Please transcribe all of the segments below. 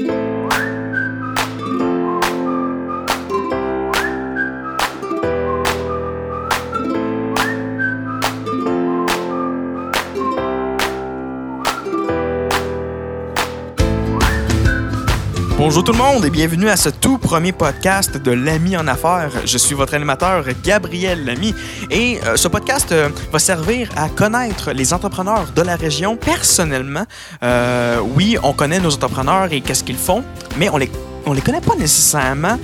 Thank you. Bonjour tout le monde et bienvenue à ce tout premier podcast de l'Ami en affaires. Je suis votre animateur Gabriel Lamy et euh, ce podcast euh, va servir à connaître les entrepreneurs de la région personnellement. Euh, oui, on connaît nos entrepreneurs et qu'est-ce qu'ils font, mais on les on les connaît pas nécessairement.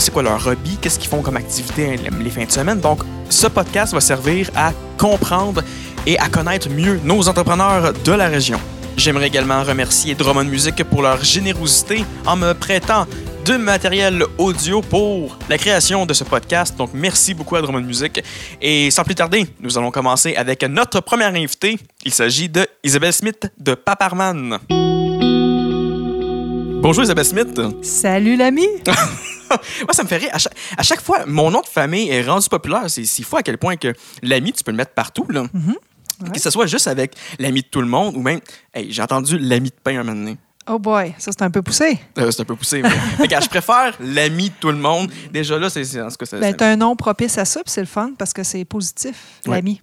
C'est quoi leur hobby, qu'est-ce qu'ils font comme activité les fins de semaine? Donc, ce podcast va servir à comprendre et à connaître mieux nos entrepreneurs de la région. J'aimerais également remercier Drummond Music pour leur générosité en me prêtant de matériel audio pour la création de ce podcast. Donc, merci beaucoup à Drummond Music. Et sans plus tarder, nous allons commencer avec notre première invitée. Il s'agit de Isabelle Smith de Paparman. Bonjour Isabelle Smith. Salut l'ami. Moi, ça me fait rire. À chaque, à chaque fois, mon nom de famille est rendu populaire. C'est si fou à quel point que l'ami, tu peux le mettre partout. Là. Ouais. Que ce soit juste avec l'ami de tout le monde ou même, hey, j'ai entendu l'ami de pain un moment donné. Oh boy, ça c'est un peu poussé. Euh, c'est un peu poussé. Mais... Fait que, je préfère l'ami de tout le monde. Déjà là, c'est en tout cas, c'est- Ben, un nom propice à ça, puis c'est le fun parce que c'est positif, Ouais. l'ami.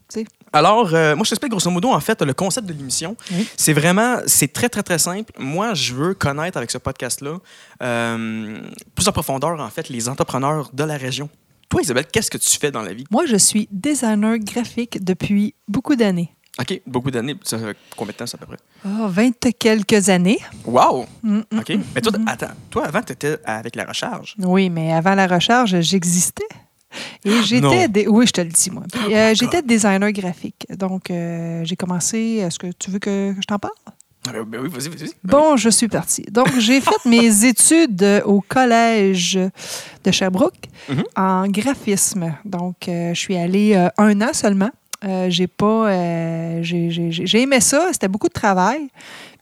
Alors, euh, moi, je t'explique grosso modo, en fait, le concept de l'émission. Oui. C'est vraiment, c'est très, très, très simple. Moi, je veux connaître avec ce podcast-là, euh, plus en profondeur, en fait, les entrepreneurs de la région. Toi, Isabelle, qu'est-ce que tu fais dans la vie? Moi, je suis designer graphique depuis beaucoup d'années. OK, beaucoup d'années. Ça fait combien de temps, ça, à peu près? Oh, 20 quelques années. Wow! Mm, mm, OK. Mais toi, attends, toi, avant, tu étais avec la recharge. Oui, mais avant la recharge, j'existais. Et Non. j'étais. Oui, je te le dis, moi. Puis, euh, j'étais designer graphique. Donc, euh, j'ai commencé. Est-ce que tu veux que je t'en parle? Ah, Ben, oui, vas-y, vas-y. Bon, je suis partie. Donc, j'ai fait mes études euh, au collège de Sherbrooke Mhm. en graphisme. Donc, euh, je suis allée euh, un an seulement. Euh, j'ai pas. euh, j'ai- aimé ça. C'était beaucoup de travail.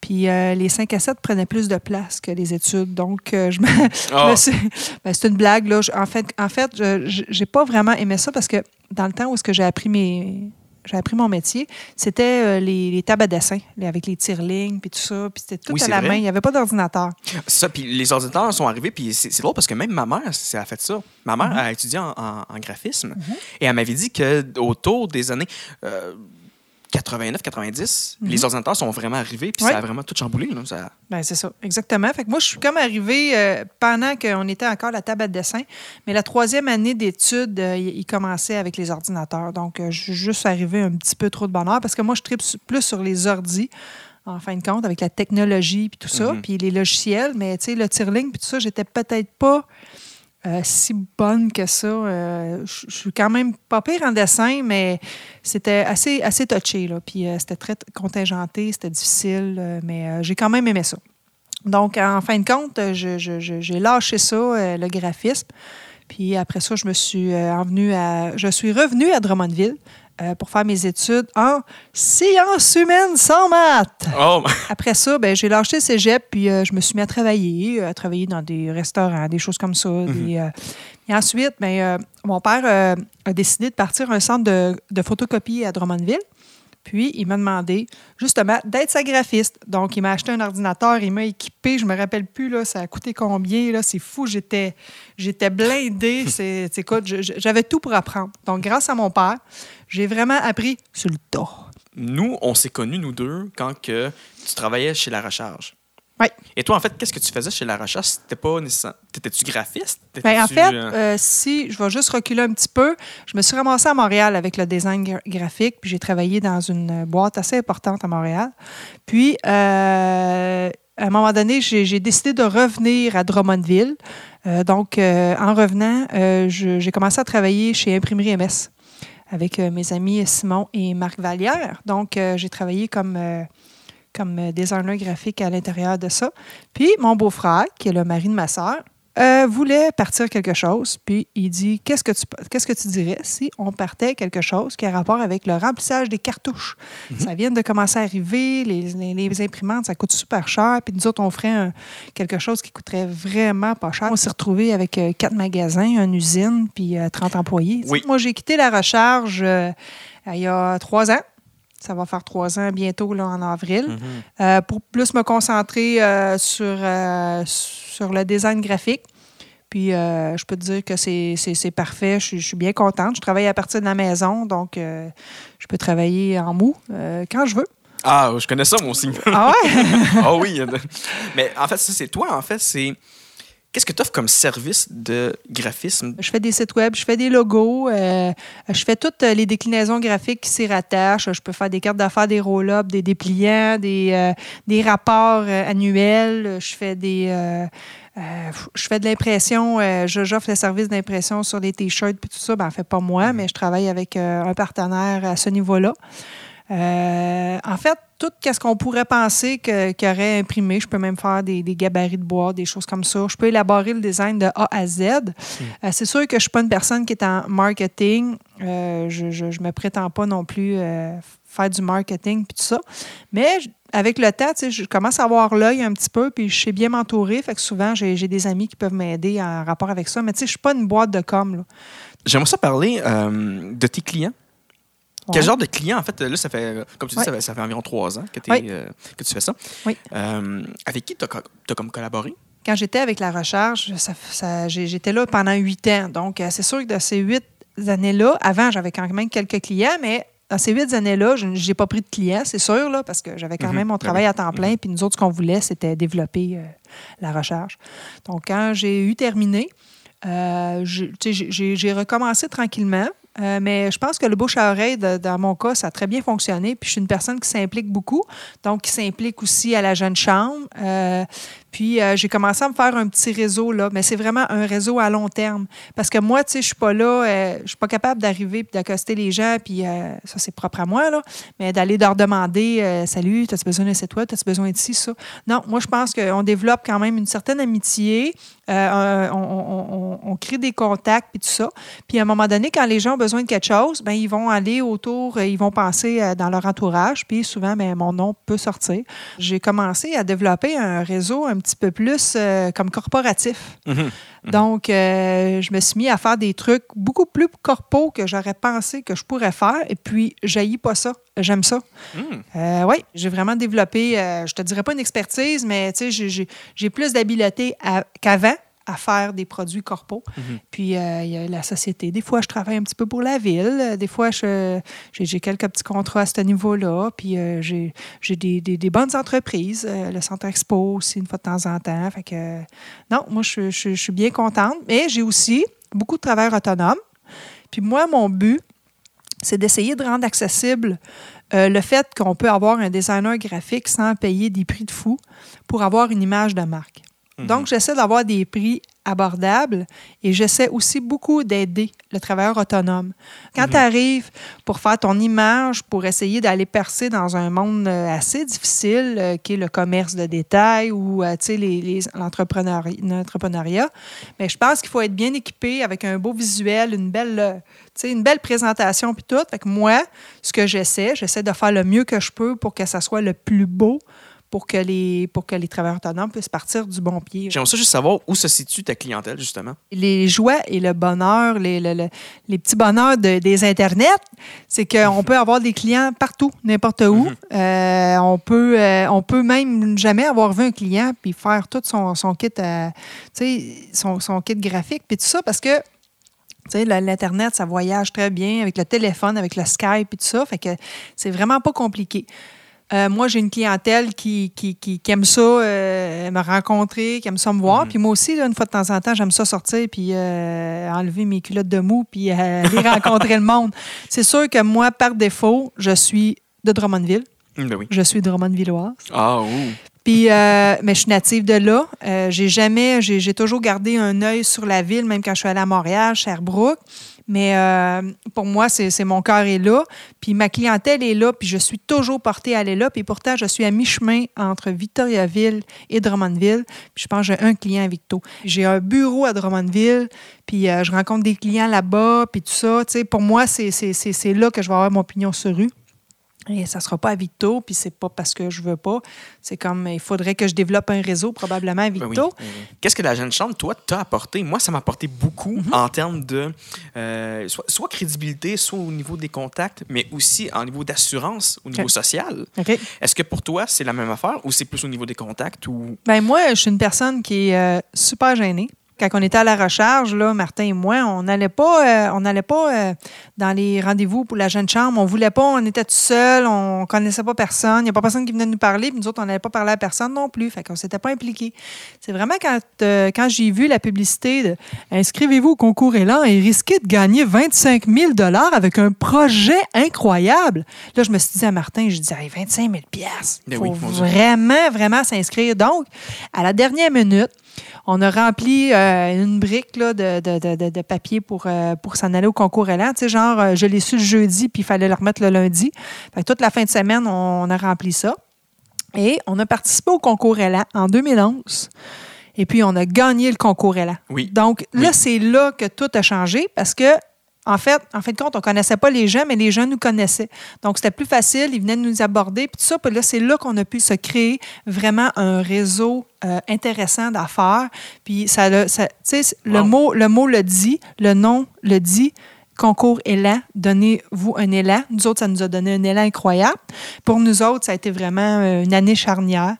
Puis euh, les 5 à 7 prenaient plus de place que les études. Donc, euh, je me, ben, c'est une blague. Là. Je- En fait, en fait je- j'ai pas vraiment aimé ça parce que dans le temps où est-ce que j'ai appris mes. J'ai appris mon métier, c'était euh, les, les tables à dessin, les- avec les tire-lignes, puis tout ça. Puis c'était tout Oui, à c'est la vrai. main. Il n'y avait pas d'ordinateur. Ça, puis les ordinateurs sont arrivés, puis c'est c'est drôle parce que même ma mère, elle a fait ça. Ma mère a étudié en, en- en graphisme et elle m'avait dit que autour des années 89-90, Mhm. les ordinateurs sont vraiment arrivés, puis Ouais. ça a vraiment tout chamboulé. Là, ça... Ben, c'est ça, exactement. Fait que moi, je suis comme arrivée euh, pendant qu'on était encore à la table à dessin, mais la troisième année d'études, euh, il commençait avec les ordinateurs. Donc, euh, je suis juste arrivée un petit peu trop de bonheur parce que moi, je tripe plus sur les ordis, en fin de compte, avec la technologie puis tout ça, Mhm. puis les logiciels. Mais, tu sais, le tire-ligne puis tout ça, j'étais peut-être pas euh, si bonne que ça. Euh, je suis quand même pas pire en dessin, mais c'était assez, assez touché. Là. Puis euh, c'était très contingenté, c'était difficile, mais j'ai quand même aimé ça. Donc, en fin de compte, j'ai lâché ça, le graphisme. Puis après ça, je me suis à, je suis revenue à Drummondville euh, pour faire mes études en sciences humaines sans maths. Oh, Après ça, ben, j'ai lâché le cégep, puis euh, je me suis mis à travailler, euh, à travailler dans des restaurants, des choses comme ça. des, euh, et ensuite, ben, mon père a décidé de partir à un centre de, de photocopie à Drummondville. Puis, il m'a demandé justement d'être sa graphiste. Donc, il m'a acheté un ordinateur, il m'a équipé. Je me rappelle plus, là, ça a coûté combien. Là, c'est fou, j'étais, j'étais blindée. C'est, écoute, j'avais tout pour apprendre. Donc, grâce à mon père, j'ai vraiment appris sur le tas. nous, on s'est connus, nous deux, quand que tu travaillais chez La Recharge. Oui. Et toi, en fait, qu'est-ce que tu faisais chez La Recharge? C'était pas. T'étais-tu graphiste? Ben, en fait, euh, euh, si je vais juste reculer un petit peu, je me suis ramassée à Montréal avec le design gra- graphique, puis j'ai travaillé dans une boîte assez importante à Montréal. Puis, euh, à un moment donné, j'ai décidé de revenir à Drummondville. Euh, donc, en revenant, j'ai commencé à travailler chez Imprimerie MS avec mes amis Simon et Marc Vallière. Donc, j'ai travaillé comme, comme euh, designer graphique à l'intérieur de ça. Puis, mon beau-frère, qui est le mari de ma sœur, euh, voulait partir quelque chose, puis il dit qu'est-ce que tu qu'est-ce que tu dirais si on partait quelque chose qui a rapport avec le remplissage des cartouches? Ça vient de commencer à arriver, les, les- les imprimantes ça coûte super cher, puis nous autres on ferait un- quelque chose qui coûterait vraiment pas cher. On s'est retrouvé avec euh, quatre magasins, une usine, puis euh, 30 employés. Oui. Moi j'ai quitté la recharge il y a trois ans. Ça va faire trois ans bientôt là, en avril. Mhm. Euh, pour plus me concentrer euh, sur, euh, sur le design graphique. Puis je peux te dire que c'est parfait. Je, suis- je suis bien contente. Je travaille à partir de la maison, donc je peux travailler en mou quand je veux. Ah, je connais ça, moi aussi. Ah ouais? Ah oui. Mais en fait, ça, c'est toi, en fait, c'est. Qu'est-ce que tu offres comme service de graphisme? Je fais des sites web, je fais des logos, euh, je fais toutes les déclinaisons graphiques qui s'y rattachent. Je peux faire des cartes d'affaires, des roll-ups, des dépliants, des, euh, des rapports euh, annuels. Je fais des. euh, euh, je fais de l'impression, euh, j'offre le service d'impression sur les t-shirts puis tout ça. Ben, en fait, pas moi, mais je travaille avec euh, un partenaire à ce niveau-là. Euh, en fait, tout ce qu'on pourrait penser que- qu'il y aurait imprimé, je peux même faire des, gabarits de bois, des choses comme ça. Je peux élaborer le design de A à Z. Euh, c'est sûr que je ne suis pas une personne qui est en marketing. Euh, je ne me prétends pas non plus euh, faire du marketing puis tout ça. Mais avec le temps, je commence à avoir l'œil un petit peu, puis je sais bien m'entourer. Fait que souvent, j'ai des amis qui peuvent m'aider en rapport avec ça. Mais tu sais, je ne suis pas une boîte de com. J'aimerais ça parler de tes clients. Quel genre de clients, en fait, là, ça fait, comme tu dis, ça, fait, ça fait environ trois ans que, euh, que tu fais ça. Oui. Euh, avec qui tu as, comme collaboré? quand j'étais avec la recharge, ça- ça- j'ai- j'étais là pendant huit ans. Donc, euh, c'est sûr que de ces huit années-là, avant, j'avais quand même quelques clients, mais dans ces huit années-là, je n'ai pas pris de clients, c'est sûr, là, parce que j'avais quand Mhm. même mon Ben travail à temps plein. Puis nous autres, ce qu'on voulait, c'était développer euh, la recharge. Donc, quand j'ai eu terminé, euh, j'ai recommencé tranquillement. Euh, mais je pense que le bouche à oreille, dans mon cas, ça a très bien fonctionné. Puis je suis une personne qui s'implique beaucoup, donc qui s'implique aussi à la jeune chambre. Euh, puis euh, j'ai commencé à me faire un petit réseau là, mais c'est vraiment un réseau à long terme. Parce que moi, tu sais, je suis pas là, euh, je suis pas capable d'arriver puis d'accoster les gens, puis euh, ça c'est propre à moi là, mais d'aller leur demander, euh, salut, as-tu besoin d'un site web, as-tu besoin de ci, ça. Non, moi je pense qu'on développe quand même une certaine amitié, on, crée des contacts puis tout ça. Puis à un moment donné, quand les gens ont besoin de quelque chose, ben ils vont aller autour, ils vont penser dans leur entourage, puis souvent, ben, mon nom peut sortir. J'ai commencé à développer un réseau un peu plus euh, comme corporatif. Mhm. Donc, euh, je me suis mis à faire des trucs beaucoup plus corpaux que j'aurais pensé que je pourrais faire. Et puis, j'haïs pas ça. J'aime ça. Mm. oui, j'ai vraiment développé, euh, je te dirais pas une expertise, mais tu sais, j'ai- plus d'habileté qu'avant à faire des produits corpaux. Mhm. Puis, euh, il y a la société. Des fois, je travaille un petit peu pour la ville. Euh, Des fois, j'ai quelques petits contrats à ce niveau-là. Puis, euh, j'ai des, des- des bonnes entreprises. Euh, le Centre Expo aussi, une fois de temps en temps. Fait que, non, moi, je, je- je suis bien contente. Mais j'ai aussi beaucoup de travail autonome. Puis, moi, mon but, c'est d'essayer de rendre accessible euh, le fait qu'on peut avoir un designer graphique sans payer des prix de fou pour avoir une image de marque. Mhm. Donc, j'essaie d'avoir des prix abordables et j'essaie aussi beaucoup d'aider le travailleur autonome. Quand tu arrives pour faire ton image, pour essayer d'aller percer dans un monde euh, assez difficile, euh, qui est le commerce de détail ou euh, l'entrepreneuriat, mais je pense qu'il faut être bien équipé avec un beau visuel, une belle, euh, une belle présentation puis tout. Fait que moi, ce que j'essaie, j'essaie de faire le mieux que je peux pour que ça soit le plus beau pour que les, pour que les travailleurs autonomes puissent partir du bon pied. J'aimerais ça juste savoir où se situe ta clientèle, justement. Les joies et le bonheur, les, le- le- les petits bonheurs de- des Internets, c'est qu'on peut avoir des clients partout, n'importe où. Mhm. Euh, on, peut, euh, on peut même jamais avoir vu un client puis faire tout son, son kit, euh, son, son kit graphique puis tout ça parce que tu sais, la- l'Internet, ça voyage très bien avec le téléphone, avec le Skype et tout ça. Fait que c'est vraiment pas compliqué. Euh, moi, j'ai une clientèle qui, qui, qui- qui aime ça, euh, me rencontrer, qui aime ça me voir. Mhm. Puis moi aussi, là, une fois de temps en temps, j'aime ça sortir puis euh, enlever mes culottes de mou puis aller rencontrer le monde. C'est sûr que moi, par défaut, je suis de Drummondville. Mm, Ben oui. Je suis Drummondvilloise. Ah, ouh. Puis, euh, mais je suis native de là. J'ai jamais, j'ai, j'ai toujours gardé un œil sur la ville, même quand je suis allée à Montréal, Sherbrooke. Mais euh, pour moi, c'est, mon cœur est là. Puis ma clientèle est là, puis je suis toujours portée à aller là. Puis pourtant, je suis à mi-chemin entre Victoriaville et Drummondville. Puis je pense que j'ai un client à Victo. J'ai un bureau à Drummondville, puis euh, je rencontre des clients là-bas, puis tout ça. Tu sais, pour moi, c'est là que je vais avoir mon pignon sur rue. Et ça ne sera pas à Victo, puis c'est pas parce que je veux pas. C'est comme, il faudrait que je développe un réseau probablement à Ben oui, Victo. oui, oui. Qu'est-ce que la jeune chambre, toi, t'a apporté? Moi, ça m'a apporté beaucoup Mhm. en termes de euh, soit, soit crédibilité, soit au niveau des contacts, mais aussi en niveau d'assurance, au niveau social. Est-ce que pour toi, c'est la même affaire ou c'est plus au niveau des contacts? ou Ben moi, je suis une personne qui est euh, super gênée. Quand on était à la recharge, là, Martin et moi, on n'allait pas, euh, on n'allait pas euh, dans les rendez-vous pour la jeune chambre. On voulait pas, on était tout seul, on connaissait pas personne. Il n'y a pas personne qui venait nous parler, puis nous autres, on n'allait pas parler à personne non plus. Fait qu'on s'était pas impliqués. C'est vraiment quand, euh, quand j'ai vu la publicité de Inscrivez-vous au concours Élan et risquez de gagner 25 000 avec un projet incroyable. Là, je me suis dit à Martin, je dis hey, 25 000 piastres. Ben faut oui, vraiment, vraiment s'inscrire. Donc, à la dernière minute, on a rempli euh, une brique là, de, de- de- de- de papier pour, euh, pour s'en aller au concours élan. Tu sais, genre, euh, je l'ai su le jeudi, puis il fallait le remettre le lundi. Fait que toute la fin de semaine, on, on a rempli ça. Et on a participé au concours élan en 2011. Et puis, on a gagné le concours élan. Oui. Donc, là, c'est là que tout a changé parce que, en fait, en fin de compte, on ne connaissait pas les gens, mais les gens nous connaissaient. Donc, c'était plus facile. Ils venaient nous aborder. Puis tout ça, puis là, c'est là qu'on a pu se créer vraiment un réseau euh, intéressant d'affaires. Puis, ça, le- ça- tu sais, le, Wow. mot, le mot le dit, le nom le dit. Concours élan, donnez-vous un élan. Nous autres, ça nous a donné un élan incroyable. Pour nous autres, ça a été vraiment euh, une année charnière.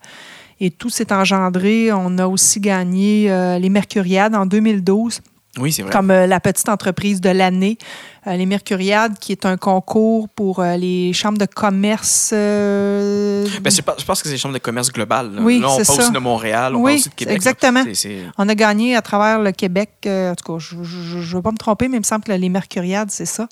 Et tout s'est engendré. On a aussi gagné euh, les Mercuriades en 2012 Oui, c'est vrai. comme euh, la petite entreprise de l'année. Euh, les Mercuriades, qui est un concours pour euh, les chambres de commerce. euh, Ben, c'est pas- je pense que c'est les chambres de commerce globales. Là, Oui, Là, on parle aussi de Montréal, on Oui, parle aussi de Québec. exactement. On a gagné à travers le Québec. en tout cas, je ne veux pas me tromper, mais il me semble que les Mercuriades, c'est ça.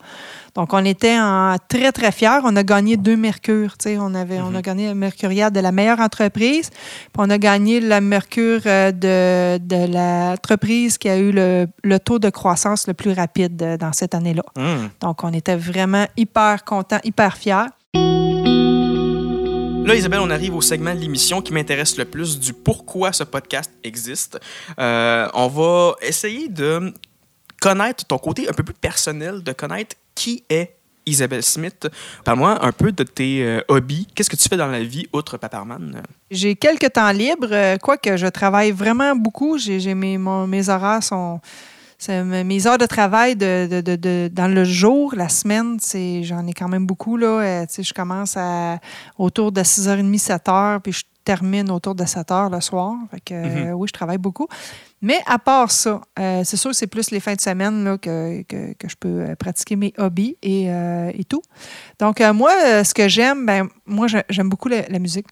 Donc, on était en, très, très fiers. On a gagné deux Mercures. On, avait, on a gagné la Mercuriade de la meilleure entreprise. Puis on a gagné la Mercure de, de l'entreprise qui a eu le, le taux de croissance le plus rapide dans cette année-là. Hum. Donc, on était vraiment hyper contents, hyper fiers. Là, Isabelle, on arrive au segment de l'émission qui m'intéresse le plus du pourquoi ce podcast existe. Euh, on va essayer de connaître ton côté un peu plus personnel, de connaître qui est Isabelle Smith. Parle-moi un peu de tes euh, hobbies. Qu'est-ce que tu fais dans la vie outre Paparman? J'ai quelques temps libres, euh, quoique je travaille vraiment beaucoup. J'ai, j'ai mes, mon- mes horaires sont. Mes heures de travail de, de- de- de- dans le jour, la semaine, j'en ai quand même beaucoup. Là. Euh, je commence à, autour de 6h30, 7h, puis je termine autour de 7h le soir. Fait que, euh, oui, je travaille beaucoup. Mais à part ça, euh, c'est sûr que c'est plus les fins de semaine là, que, que, que je peux pratiquer mes hobbies et, euh, et tout. Donc, moi, ce que j'aime, ben, moi, j'ai- j'aime beaucoup la- la musique.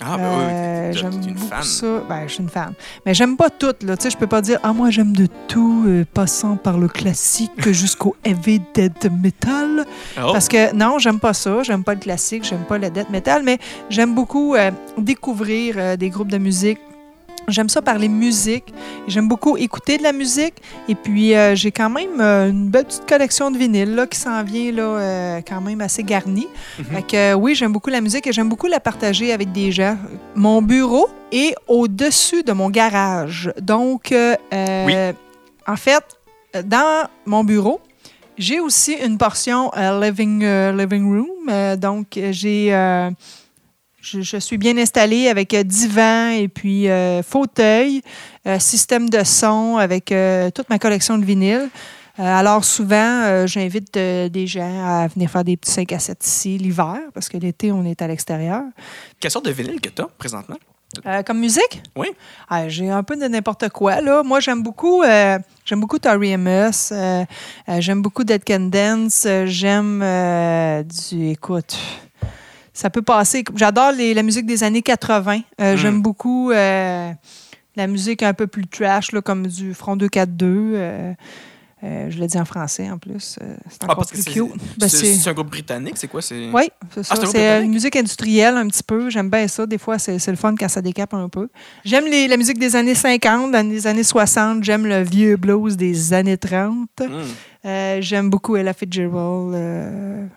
Ah, ben Euh, oui, t'es- j'aime une beaucoup fan. ça. Ben, je suis une fan. Mais j'aime pas tout. Là. Tu sais, je peux pas dire ah moi j'aime de tout, euh, passant par le classique jusqu'au heavy death metal. Oh, Parce que non, j'aime pas ça. J'aime pas le classique, j'aime pas le death metal, mais j'aime beaucoup euh, découvrir euh, des groupes de musique. J'aime ça parler musique. J'aime beaucoup écouter de la musique. Et puis, euh, j'ai quand même euh, une belle petite collection de vinyles là, qui s'en vient là, euh, quand même assez garnie. Fait que, euh, oui, j'aime beaucoup la musique et j'aime beaucoup la partager avec des gens. Mon bureau est au-dessus de mon garage. Donc, en fait, dans mon bureau, j'ai aussi une portion living, living room. Donc, j'ai... je, je suis bien installée avec euh, divan et puis euh, fauteuil, euh, système de son avec euh, toute ma collection de vinyles. Alors souvent, j'invite des gens à venir faire des petits 5 à 7 ici l'hiver, parce que l'été, on est à l'extérieur. Quelle sorte de vinyle que tu as présentement? Comme musique? Oui. Ah, j'ai un peu de n'importe quoi. Là. Moi, j'aime beaucoup, j'aime beaucoup Tori Amos. j'aime beaucoup Dead Can Dance. j'aime du. Écoute, ça peut passer. J'adore la musique des années 80. Euh, Mm. J'aime beaucoup euh, la musique un peu plus trash, là, comme du Front 242. euh, euh, je le dis en français en plus. c'est Ah, encore que plus c'est cute. Ben, c'est- un groupe britannique, c'est quoi? C'est... oui, c'est ça. Ah, c'est une musique industrielle un petit peu. J'aime bien ça. Des fois, c'est le fun quand ça décape un peu. J'aime la musique des années 50, des années 60. J'aime le vieux blues des années 30. Hmm. J'aime beaucoup Ella Fitzgerald,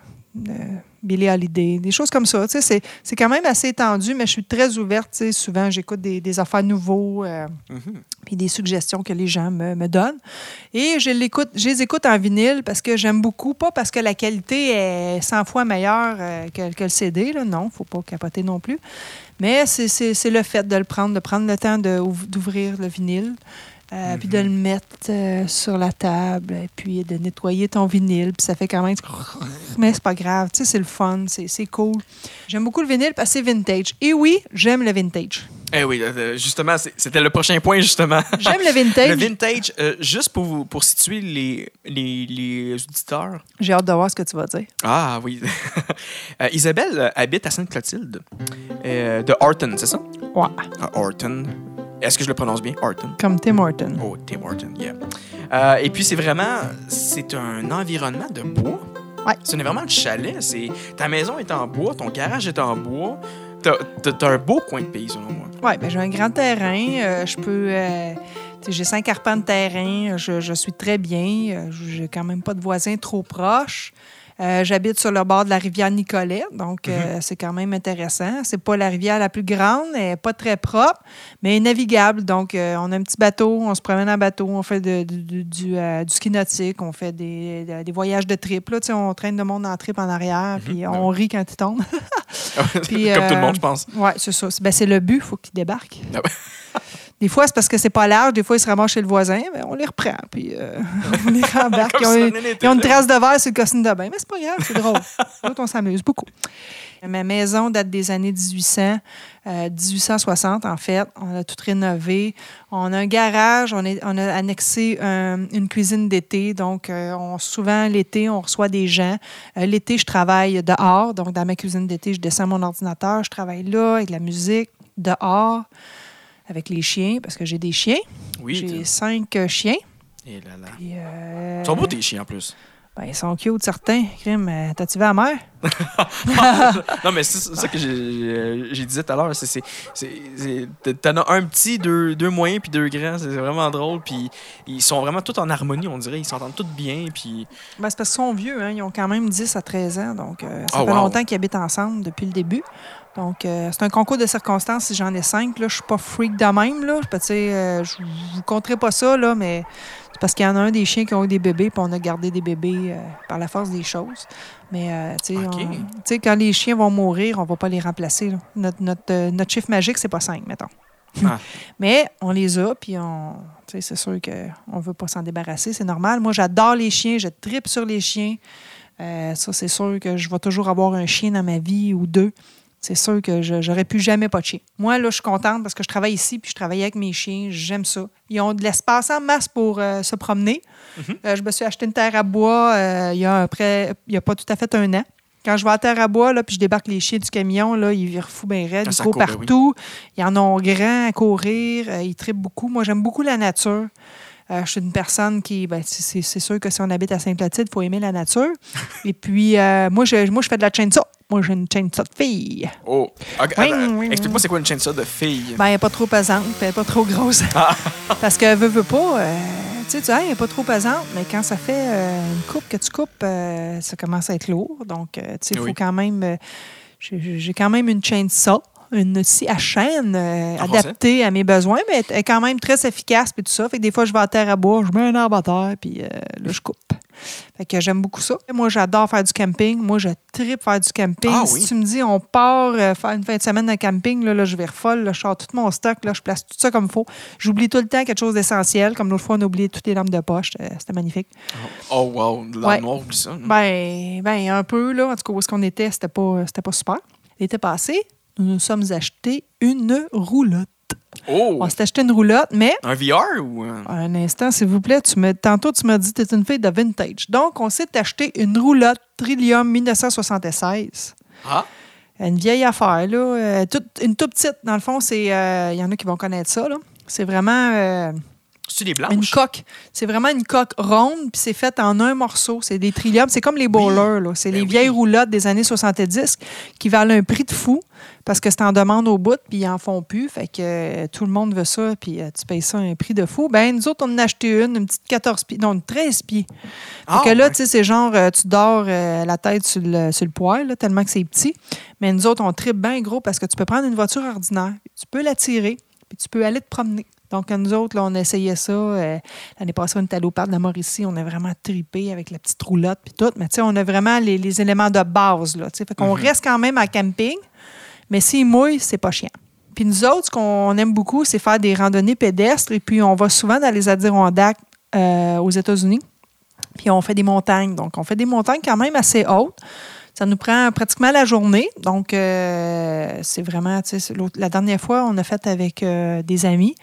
Billie Holiday, des choses comme ça. C'est, c'est quand même assez étendu, mais je suis très ouverte. Souvent, j'écoute des, des affaires nouveaux, euh, Mhm. puis des suggestions que les gens me, me donnent. Et je, l'écoute, je les écoute en vinyle parce que j'aime beaucoup, pas parce que la qualité est 100 fois meilleure euh, que, que le CD. Là. Non, faut pas capoter non plus. Mais c'est, c'est- c'est le fait de le prendre, de prendre le temps de, d'ouvrir le vinyle. Euh, Puis de le mettre euh, sur la table, et puis de nettoyer ton vinyle, puis ça fait quand même. Mais c'est pas grave, tu sais, c'est le fun, c'est, c'est cool. J'aime beaucoup le vinyle parce que c'est vintage. Et oui, j'aime le vintage. Eh oui, euh, justement, c'était le prochain point, justement. J'aime le vintage. Le vintage, euh, juste pour, pour situer les, les, les auditeurs. J'ai hâte de voir ce que tu vas dire. Ah oui. Euh, Isabelle habite à Sainte-Clotilde, euh, de Horton, c'est ça? Ouais, Ah, Horton. Est-ce que je le prononce bien? Horton. comme Tim Horton. Oh, Tim Horton, yeah. Euh, et puis, c'est vraiment... C'est un environnement de bois. Ouais. Ce n'est vraiment un chalet. C'est, ta maison est en bois, ton garage est en bois. T'as, t'as- t'as un beau coin de pays, selon moi. Oui, ben, j'ai un grand terrain. euh, je peux. euh, j'ai cinq arpents de terrain. Je, je suis très bien. euh, j'ai quand même pas de voisins trop proches. Euh, J'habite sur le bord de la rivière Nicolet, donc euh, c'est quand même intéressant. C'est pas la rivière la plus grande, elle est pas très propre, mais elle est navigable. Donc, euh, on a un petit bateau, on se promène en bateau, on fait de- de- de- du, du ski nautique, on fait des, de- des voyages de trip. Là, tu sais, on traîne le monde en trip en arrière, puis on rit quand il tombe. Comme tout le monde, je pense. Oui, c'est ça. C'est- Ben, c'est le but, il faut qu'ils débarquent. Des fois, c'est parce que c'est pas large. Des fois, ils se ramassent chez le voisin. Mais on les reprend. Puis euh, on les rembarque. Ils ont, une- ils ont trace de verre sur le costume de bain. Mais c'est pas grave, c'est drôle. Nous autres, on s'amuse beaucoup. Ma maison date des années 1800, euh, 1860 en fait. On a tout rénové. On a un garage. On, est, on a annexé un- une cuisine d'été. Donc, euh, on, souvent, l'été, on reçoit des gens. Euh, l'été, je travaille dehors. Donc, dans ma cuisine d'été, je descends mon ordinateur. Je travaille là avec de la musique, dehors, avec les chiens, parce que j'ai des chiens. Oui. J'ai cinq euh, chiens. Et là, là. Puis, euh, Ils sont beaux, tes chiens, en plus. ben, ils sont cute, certains. Crime, euh, t'as-tu vu la mère? non, mais c'est ça que j'ai- dit tout à l'heure. T'en as un petit, deux, deux moyens, puis deux grands. C'est vraiment drôle. Puis ils sont vraiment tous en harmonie, on dirait. Ils s'entendent tous bien. Puis Ben, c'est parce qu'ils sont vieux, hein. ils ont quand même 10 à 13 ans, donc euh, ça Oh, fait wow. longtemps qu'ils habitent ensemble depuis le début. Donc, euh, c'est un concours de circonstances si j'en ai cinq. Là, je suis pas freak de même. Là. Euh, je vous compterai pas ça, là, mais c'est parce qu'il y en a un des chiens qui ont eu des bébés, puis on a gardé des bébés euh, par la force des choses. Mais tu sais, quand les chiens vont mourir, on va pas les remplacer. là. Notre, notre, notre chiffre magique, c'est pas 5, mettons. Ah. Mais on les a, puis on, c'est sûr qu'on ne veut pas s'en débarrasser, c'est normal. Moi, j'adore les chiens, je tripe sur les chiens. Ça, c'est sûr que je vais toujours avoir un chien dans ma vie ou deux. C'est sûr que je j'aurais pu jamais chien. Moi, là, je suis contente parce que je travaille ici, puis je travaille avec mes chiens. J'aime ça. Ils ont de l'espace en masse pour euh, se promener. Euh, je me suis acheté une terre à bois euh, il y a après, il y a pas tout à fait un an. Quand je vais à terre à bois, là, puis je débarque les chiens du camion, là, ils virent fou bien raide, Ah, ils courent court, oui. partout. Ils en ont grand à courir, ils trippent beaucoup. Moi, j'aime beaucoup la nature. Euh, je suis une personne qui, ben, c'est- sûr que si on habite à Sainte-Clotilde, il faut aimer la nature. Et puis, euh, moi, je, moi, je fais de la chainsaw. Moi, j'ai une chainsaw de fille. Oh! Ok, Oui, attends, oui, Explique-moi, c'est quoi une chaîne ça de fille? Ben, elle n'est pas trop pesante, elle n'est pas trop grosse. Parce qu'elle veut, veut pas. euh, tu sais, tu elle n'est pas trop pesante, mais quand ça fait euh, une coupe que tu coupes, euh, ça commence à être lourd. Donc, euh, tu sais, il faut quand même. euh, j'ai quand même une chaîne ça, une scie à chaîne euh, adaptée à mes besoins, mais elle est quand même très efficace, puis tout ça. Fait que des fois, je vais à terre à bois, je mets un arbre à terre, puis euh, là, je coupe. Fait que j'aime beaucoup ça. Moi, j'adore faire du camping. Moi, je tripe faire du camping. Ah si tu me dis, on part euh, faire une fin de semaine de camping, là, là, je vais refolle, là, je sors tout mon stock, là, je place tout ça comme il faut. J'oublie tout le temps quelque chose d'essentiel, comme l'autre fois, on a oublié toutes les lampes de poche. Euh, C'était magnifique. Oh, wow! Dans Ouais. le noir, oublie ça. Ben, ben, un peu, là. En tout cas, où est-ce qu'on était, c'était pas, c'était pas super. L'été passé, nous nous sommes achetés une roulotte. Oh! On s'est acheté une roulotte, mais Un VR ou... un- un instant, s'il vous plaît, tu me, tantôt tu m'as dit que tu une fille de vintage. Donc, on s'est acheté une roulotte Trillium 1976. Ah! Une vieille affaire, là. euh, toute- une toute petite, dans le fond, c'est. euh, Il y en a qui vont connaître ça, là. C'est vraiment. euh, C'est des Une blanches? coque. C'est vraiment une coque ronde, puis c'est fait en un morceau. C'est des trilliums. C'est comme les bowlers. là. C'est Ben les oui. vieilles roulottes des années 70 qui valent un prix de fou parce que c'est en demande au bout, puis ils en font plus. Fait que euh, tout le monde veut ça, puis euh, tu payes ça un prix de fou. Ben nous autres, on en a acheté une, une petite 14 pieds, non, une 13 pieds. Ah, Fait que là, ouais. tu sais, c'est genre, euh, tu dors la tête sur le, sur le là, tellement que c'est petit. Mais nous autres, on tripe bien gros parce que tu peux prendre une voiture ordinaire, tu peux la tirer, puis tu peux aller te promener. Donc, nous autres, là, on essayait ça. euh, L'année passée, on était allé au parc de la Mauricie. On a vraiment tripé avec la petite roulotte puis tout. Mais tu sais, on a vraiment les, les éléments de base. Là, fait qu'on reste quand même à camping, mais s'il mouille, c'est pas chiant. Puis nous autres, ce qu'on aime beaucoup, c'est faire des randonnées pédestres. Et puis, on va souvent dans les Adirondacks euh, aux États-Unis. Puis, on fait des montagnes. Donc, on fait des montagnes quand même assez hautes. Ça nous prend pratiquement la journée. Donc, euh, c'est vraiment, tu sais, la dernière fois, on a fait avec euh, des amis.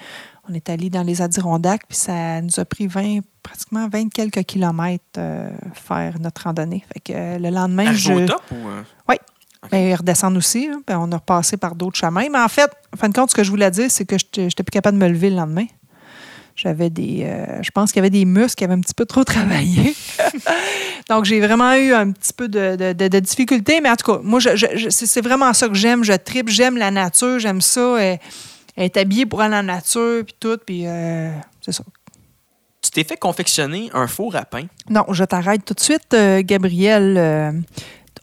On est allé dans les Adirondacks, puis ça nous a pris 20, pratiquement 20 quelques kilomètres euh, faire notre randonnée. Fait que euh, le lendemain, Arrivé je... au top ou. euh? Ben, ils redescendent aussi. Ben, on a repassé par d'autres chemins. Mais en fait, en fin de compte, ce que je voulais dire, c'est que je n'étais plus capable de me lever le lendemain. J'avais des. euh, je pense qu'il y avait des muscles qui avaient un petit peu trop travaillé. Donc, j'ai vraiment eu un petit peu de, de, de- de difficulté. Mais en tout cas, moi, c'est vraiment ça que j'aime. Je tripe, j'aime la nature, j'aime ça. Euh, être habillé pour aller en nature, puis tout. Puis, euh, c'est ça. Tu t'es fait confectionner un four à pain? Non, je t'arrête tout de suite, euh, Gabriel. Euh,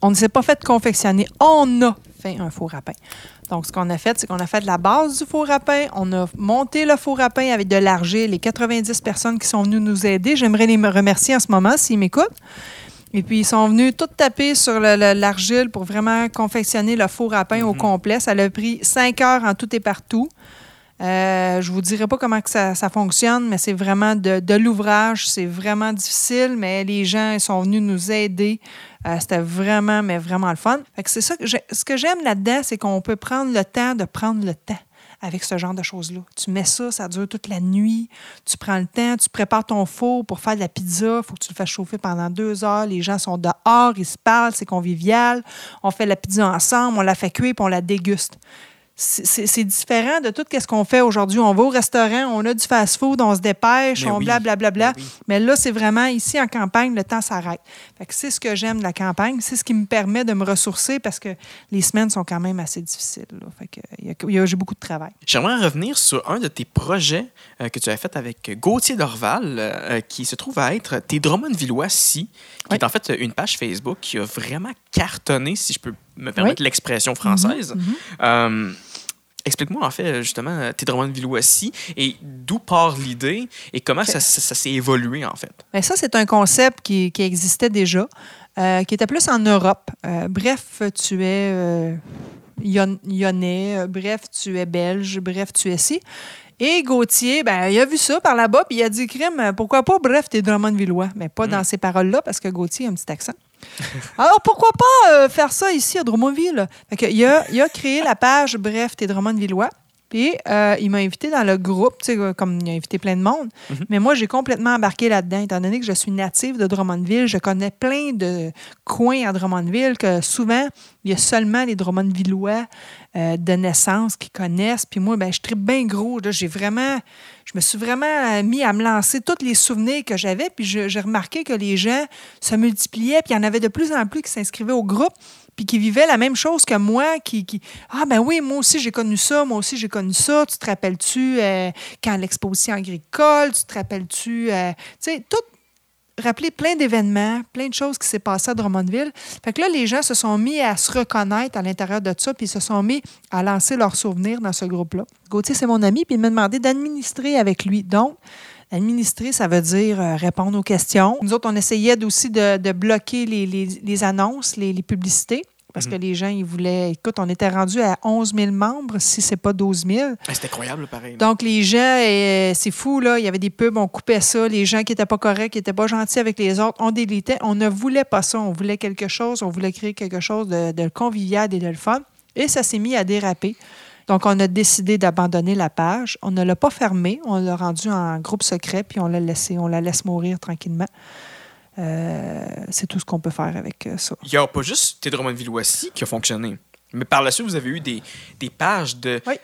on ne s'est pas fait confectionner. On a fait un four à pain. Donc, ce qu'on a fait, c'est qu'on a fait la base du four à pain. On a monté le four à pain avec de l'argile. Les 90 personnes qui sont venues nous aider, j'aimerais les remercier en ce moment s'ils m'écoutent. Et puis, ils sont venus tout taper sur le- le- l'argile pour vraiment confectionner le four à pain au complet. Ça a pris cinq heures en tout et partout. Euh, je vous dirai pas comment que ça, ça fonctionne, mais c'est vraiment de, de l'ouvrage. C'est vraiment difficile, mais les gens ils sont venus nous aider. Euh, C'était vraiment, mais vraiment le fun. C'est ça que ce que j'aime là-dedans, c'est qu'on peut prendre le temps de prendre le temps avec ce genre de choses-là. Tu mets ça, ça dure toute la nuit. Tu prends le temps, tu prépares ton four pour faire de la pizza. Il faut que tu le fasses chauffer pendant deux heures. Les gens sont dehors, ils se parlent, c'est convivial. On fait la pizza ensemble, on la fait cuire puis on la déguste c'est différent de tout ce qu'on fait aujourd'hui. On va au restaurant, on a du fast-food, on se dépêche, Mais on blablabla. Mais oui. Mais là, c'est vraiment ici en campagne, le temps s'arrête. C'est ce que j'aime de la campagne. C'est ce qui me permet de me ressourcer parce que les semaines sont quand même assez difficiles. j'ai beaucoup de travail. J'aimerais revenir sur un de tes projets euh, que tu as fait avec Gauthier Dorval, euh, qui se trouve à être Tes Drummondvillois si, qui Oui. est en fait une page Facebook qui a vraiment cartonné, si je peux me permettre l'expression française. Mhm. Euh, Explique-moi en fait justement euh, Tes Drummondvillois si et d'où part l'idée et comment ça, ça- ça s'est évolué en fait? Bien, ça, c'est un concept qui, qui existait déjà, euh, qui était plus en Europe. Euh, bref, tu es euh, Yon- Lyonnais, euh, bref, tu es belge, bref, tu es ci. Et Gauthier, ben, il a vu ça par là-bas, puis il a dit Crime, euh, pourquoi pas, bref, t'es Drummondvillois. Mais pas dans ces paroles-là, parce que Gauthier a un petit accent. Alors, pourquoi pas euh, faire ça ici à Drummondville? Il, a, a créé la page Bref, t'es Drummondvillois. Puis, euh, il m'a invité dans le groupe, tu sais, euh, comme il a invité plein de monde. Mais moi, j'ai complètement embarqué là-dedans, étant donné que je suis native de Drummondville. Je connais plein de coins à Drummondville que souvent, il y a seulement les Drummondvillois euh, de naissance qui connaissent. Puis moi, ben, je tripe bien gros. J'ai vraiment, je me suis vraiment mis à me lancer tous les souvenirs que j'avais. Puis j'ai remarqué que les gens se multipliaient. Puis il y en avait de plus en plus qui s'inscrivaient au groupe puis qui vivaient la même chose que moi, qui, Ah ben oui, moi aussi j'ai connu ça, moi aussi j'ai connu ça. Tu te rappelles-tu euh, quand l'exposition agricole, tu te rappelles-tu, euh, tu sais, tout rappeler plein d'événements, plein de choses qui s'est passé à Drummondville. Fait que là, les gens se sont mis à se reconnaître à l'intérieur de ça, puis se sont mis à lancer leurs souvenirs dans ce groupe-là. Gauthier, c'est mon ami, puis il m'a demandé d'administrer avec lui. Donc, Administrer, ça veut dire euh, répondre aux questions. Nous autres, on essayait aussi de, de bloquer les, les- les annonces, les, les publicités, parce que les gens, ils voulaient... Écoute, on était rendu à 11 000 membres, si c'est pas 12 000. Ah, C'est incroyable pareil. Donc, les gens, euh, c'est fou, là. Il y avait des pubs, on coupait ça. Les gens qui n'étaient pas corrects, qui n'étaient pas gentils avec les autres, on délitait. On ne voulait pas ça. On voulait quelque chose. On voulait créer quelque chose de, de convivial et de le fun. Et ça s'est mis à déraper. Donc, on a décidé d'abandonner la page. On ne l'a pas fermée. On l'a rendu en groupe secret, puis on l'a laissé. On la laisse mourir tranquillement. Euh, c'est tout ce qu'on peut faire avec euh, ça. Il n'y a pas juste Tes qui a fonctionné. Mais par la suite, vous avez eu des, des pages de Oui.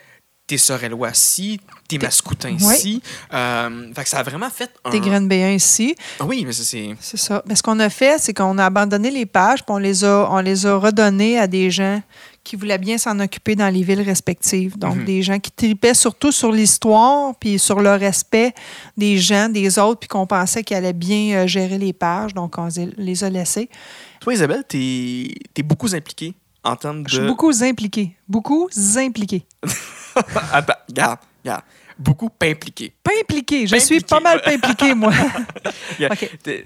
tes Sorellois ci, tes Mascoutins Oui. ci. Euh, ça a vraiment fait un... Béens ici. Ah Oui, mais c'est... C'est ça. Mais ce qu'on a fait, c'est qu'on a abandonné les pages, puis on les a, on les a redonnées à des gens qui voulaient bien s'en occuper dans les villes respectives. Donc, Mhm. des gens qui tripaient surtout sur l'histoire, puis sur le respect des gens, des autres, puis qu'on pensait qu'ils allaient bien euh, gérer les pages. Donc, on les a- laissés. Toi, Isabelle, t'es es beaucoup impliquée en termes de... Je suis beaucoup impliquée. Beaucoup impliquée. Attends, regarde, regarde. Beaucoup pas impliquée. Pas impliquée. Je Pas suis pas mal pas impliquée, moi. OK. T'es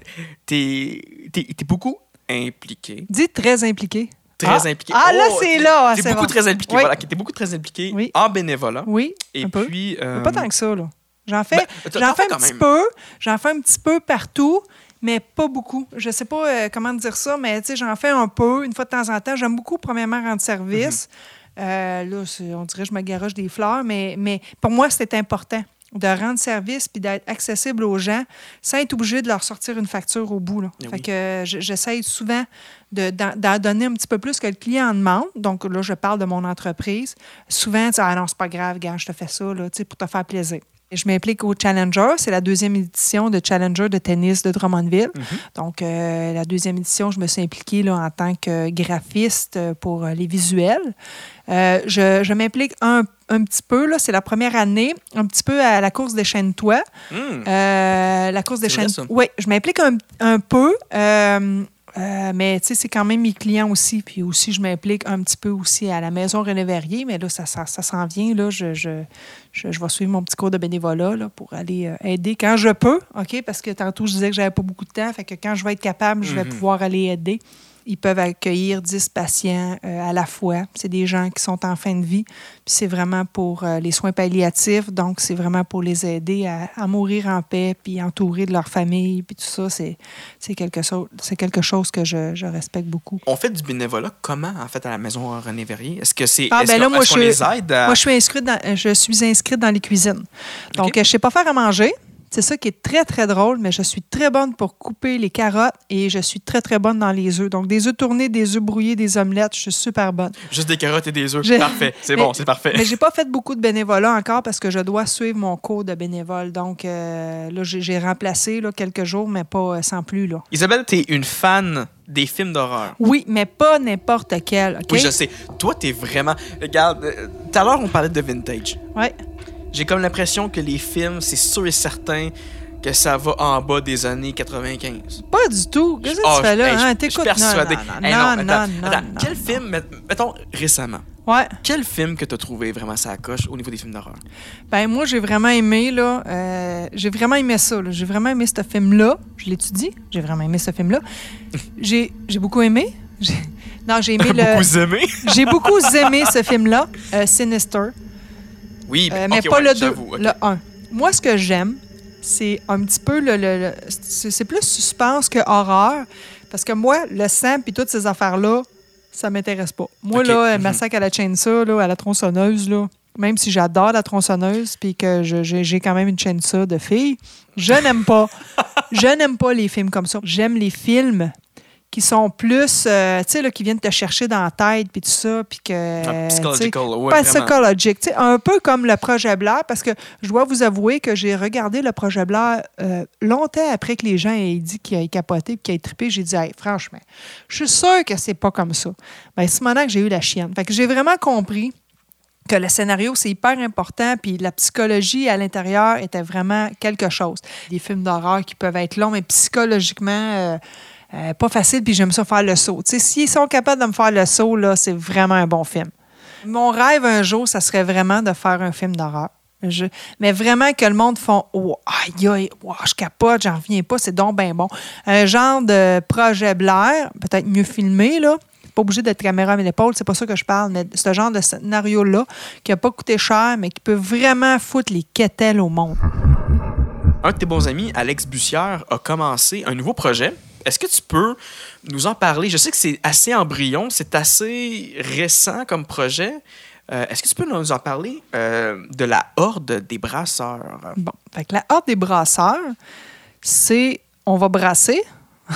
t'es beaucoup impliquée. Dis très impliquée. Très Ah. impliquée. Ah, là, Oh, c'est là. Ah, c'est beaucoup bon. très impliquée. Oui. Voilà, t'es beaucoup très impliquée Oui. en bénévolat. Oui, Et un peu. puis... euh, Pas tant que ça, là. J'en fais, Ben, j'en fais un petit même. peu. J'en fais un petit peu partout, mais pas beaucoup. Je sais pas euh, comment dire ça, mais tu sais, j'en fais un peu, une fois de temps en temps. J'aime beaucoup, premièrement, rendre service. Mhm. Euh, là, on dirait que je me garoche des fleurs, mais, mais pour moi, c'est important de rendre service puis d'être accessible aux gens sans être obligé de leur sortir une facture au bout. Là. Eh Fait que j- j'essaye souvent de- d'en donner un petit peu plus que le client en demande. Donc là, je parle de mon entreprise. Souvent, tu dis, ah non, c'est pas grave, gars, je te fais ça là, pour te faire plaisir. Et Je m'implique au Challenger. C'est la deuxième édition de Challenger de tennis de Drummondville. Mhm. Donc, euh, la deuxième édition, je me suis impliquée là, en tant que graphiste euh, pour euh, les visuels. Euh, je je m'implique un, un petit peu, là, c'est la première année, un petit peu à la course des chaînes-toi. hum, Euh, la course des chaînes. Oui, je m'implique un, un peu. Euh, mais tu sais, c'est quand même mes clients aussi. Puis aussi, je m'implique un petit peu aussi à la maison René Verrier. Mais là, ça, ça, ça s'en vient. Là. Je, je, je, je vais suivre mon petit cours de bénévolat là, pour aller euh, aider quand je peux. OK? Parce que tantôt, je disais que j'avais pas beaucoup de temps. Fait que quand je vais être capable, je vais Mhm. pouvoir aller aider. Ils peuvent accueillir 10 patients euh, à la fois. C'est des gens qui sont en fin de vie. C'est vraiment pour euh, les soins palliatifs. Donc, c'est vraiment pour les aider à, à mourir en paix, puis entourés de leur famille, puis tout ça. C'est, c'est, quelque, quelque chose que je, je respecte beaucoup. On fait du bénévolat comment, en fait, à la maison René Verrier? Est-ce que c'est. Ah, ben là, moi, je- les aide à. Moi, je suis inscrite dans, je suis inscrite dans les cuisines. Donc, euh, je sais pas faire à manger. C'est ça qui est très, très drôle, mais je suis très bonne pour couper les carottes et je suis très, très bonne dans les œufs. Donc, des œufs tournés, des œufs brouillés, des omelettes, je suis super bonne. Juste des carottes et des œufs. J'ai- Parfait. C'est bon, c'est parfait. Mais j'ai pas fait beaucoup de bénévolat encore parce que je dois suivre mon cours de bénévole. Donc, euh, là, j'ai remplacé là, quelques jours, mais pas euh, sans plus. Là. Isabelle, t'es une fan des films d'horreur. Oui, mais pas n'importe quel. Oui, je sais. Toi, t'es vraiment. Regarde, euh, tout à l'heure, on parlait de vintage. Ouais. J'ai comme l'impression que les films, c'est sûr et certain que ça va en bas des années 95. Pas du tout. Qu'est-ce que Ah, tu fais là? hey, hein? je- suis persuadé. Non, non, Hey, non, attends, non, non, attends, non, Quel film, met- mettons récemment, Ouais. quel film que t'as trouvé vraiment ça coche au niveau des films d'horreur? Ben moi, j'ai vraiment aimé, là. euh, j'ai vraiment aimé ça. J'ai vraiment aimé ce film-là. Je l'étudie. J'ai vraiment aimé ce film-là. J'ai beaucoup aimé. Non, j'ai aimé le. Beaucoup aimé? J'ai beaucoup aimé ce film-là, euh, Sinister. Oui, Euh, mais, pas ouais, le 2, j'avoue, ok. le 1. Moi, ce que j'aime, c'est un petit peu le. le- le- c'est plus suspense que horreur. Parce que moi, le sang puis toutes ces affaires-là, ça m'intéresse pas. Moi, là, Mhm. Massacre à la chainsaw, là, à la tronçonneuse, là, même si j'adore la tronçonneuse puis que j'ai quand même une chainsaw de filles, je n'aime pas. je n'aime pas les films comme ça. J'aime les films qui sont plus, euh, tu sais, là, qui viennent te chercher dans la tête, puis tout ça, puis que... Ah, psychological, ouais, psychologique. Tu sais, un peu comme le projet Blair, parce que je dois vous avouer que j'ai regardé le projet Blair euh, longtemps après que les gens aient dit qu'ils aient capoté qu'ils aient trippé. J'ai dit, Hey, franchement, je suis sûre que c'est pas comme ça. Ben, c'est maintenant que j'ai eu la chienne. Fait que j'ai vraiment compris que le scénario, c'est hyper important, puis la psychologie à l'intérieur était vraiment quelque chose. Des films d'horreur qui peuvent être longs, mais psychologiquement, euh, euh, pas facile, puis j'aime ça faire le saut. S'ils sont capables de me faire le saut, là, c'est vraiment un bon film. Mon rêve un jour, ça serait vraiment de faire un film d'horreur. Mais vraiment que le monde font oh, aïe, aïe, wow, je capote, j'en reviens pas, c'est donc bien bon. Un genre de projet Blair, peut-être mieux filmé, là. Pas obligé d'être caméra à l'épaule, c'est pas ça que je parle, mais ce genre de scénario-là, qui a pas coûté cher, mais qui peut vraiment foutre les quételles au monde. Un de tes bons amis, Alex Bussière, a commencé un nouveau projet. Est-ce que tu peux nous en parler? Je sais que c'est assez embryon, c'est assez récent comme projet. Euh, Est-ce que tu peux nous en parler euh, de la horde des brasseurs? Bon, fait que la horde des brasseurs, c'est on va brasser,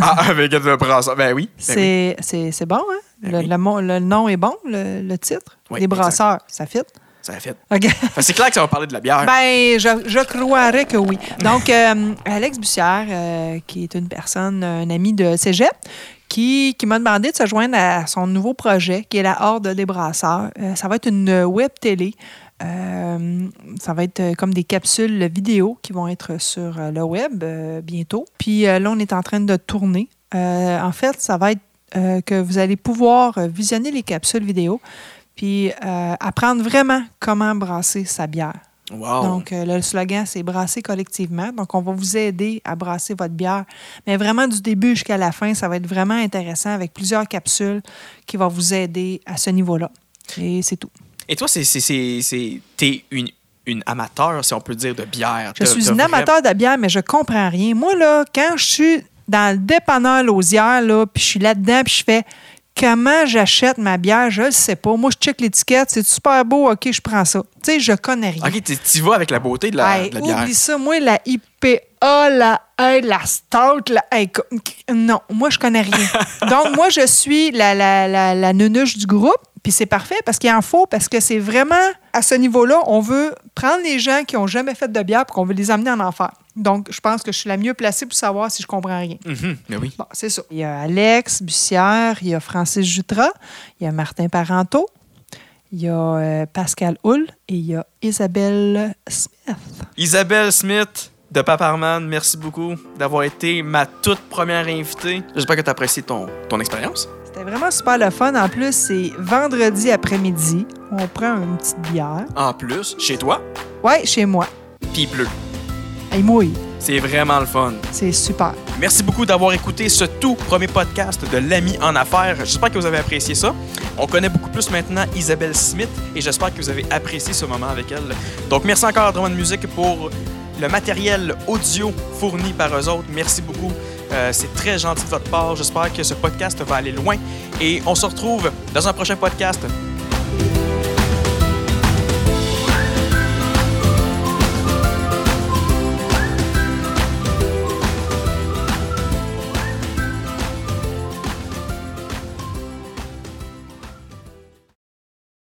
ah, avec le brasseur. Ben oui. ben oui. c'est bon, hein? Ben le, oui. le mo- le nom est bon, le, le titre. Oui, les brasseurs, ça fit. Ça a fait. C'est clair que ça va parler de la bière. Ben, je, je croirais que oui. Donc, euh, Alex Bussière, euh, qui est une personne, un ami de cégep, qui, qui m'a demandé de se joindre à son nouveau projet, qui est la Horde des brasseurs. Euh, ça va être une web télé. Ça va être comme des capsules vidéo qui vont être sur le web bientôt. Puis là, on est en train de tourner. En fait, ça va être que vous allez pouvoir visionner les capsules vidéo puis euh, apprendre vraiment comment brasser sa bière. wow. Donc, euh, le slogan, c'est brasser collectivement. Donc, on va vous aider à brasser votre bière. Mais vraiment, du début jusqu'à la fin, ça va être vraiment intéressant avec plusieurs capsules qui vont vous aider à ce niveau-là. Et c'est tout. Et toi, c'est, t'es une, une amateur, si on peut dire, de bière. Je suis une amateur de bière, mais je comprends rien. Moi, là, quand je suis dans le dépanneur Lausière, là, puis je suis là-dedans, puis je fais comment j'achète ma bière, je ne sais pas. Moi, je check l'étiquette, c'est super beau, OK, je prends ça. Tu sais, je connais rien. Ok, tu vas avec la beauté de la, Hey, de la bière. oublie ça. Moi, la IPA, la, hey, la Stout, la, hey, non, moi, je connais rien. Donc, moi, je suis la, la, la, la nunuche du groupe. Puis c'est parfait parce qu'il en faut, parce que c'est vraiment à ce niveau-là, on veut prendre les gens qui n'ont jamais fait de bière pour qu'on veut les amener en enfer. Donc, je pense que je suis la mieux placée pour savoir si je comprends rien. Mhm, mais oui. Bon, c'est ça. Il y a Alex Bussière, il y a Francis Jutras, il y a Martin Parenteau, il y a euh, Pascal Hull et il y a Isabelle Smith. Isabelle Smith de Paparman, merci beaucoup d'avoir été ma toute première invitée. J'espère que tu apprécié ton, ton expérience. C'était vraiment super le fun. En plus, c'est vendredi après-midi. On prend une petite bière. En plus, chez toi, Ouais, chez moi. puis il mouille. C'est vraiment le fun. C'est super. Merci beaucoup d'avoir écouté ce tout premier podcast de l'ami en affaires. J'espère que vous avez apprécié ça. On connaît beaucoup plus maintenant Isabelle Smith et j'espère que vous avez apprécié ce moment avec elle. Donc merci encore à Drummond Music pour le matériel audio fourni par eux autres. Merci beaucoup. Euh, c'est très gentil de votre part. J'espère que ce podcast va aller loin et on se retrouve dans un prochain podcast.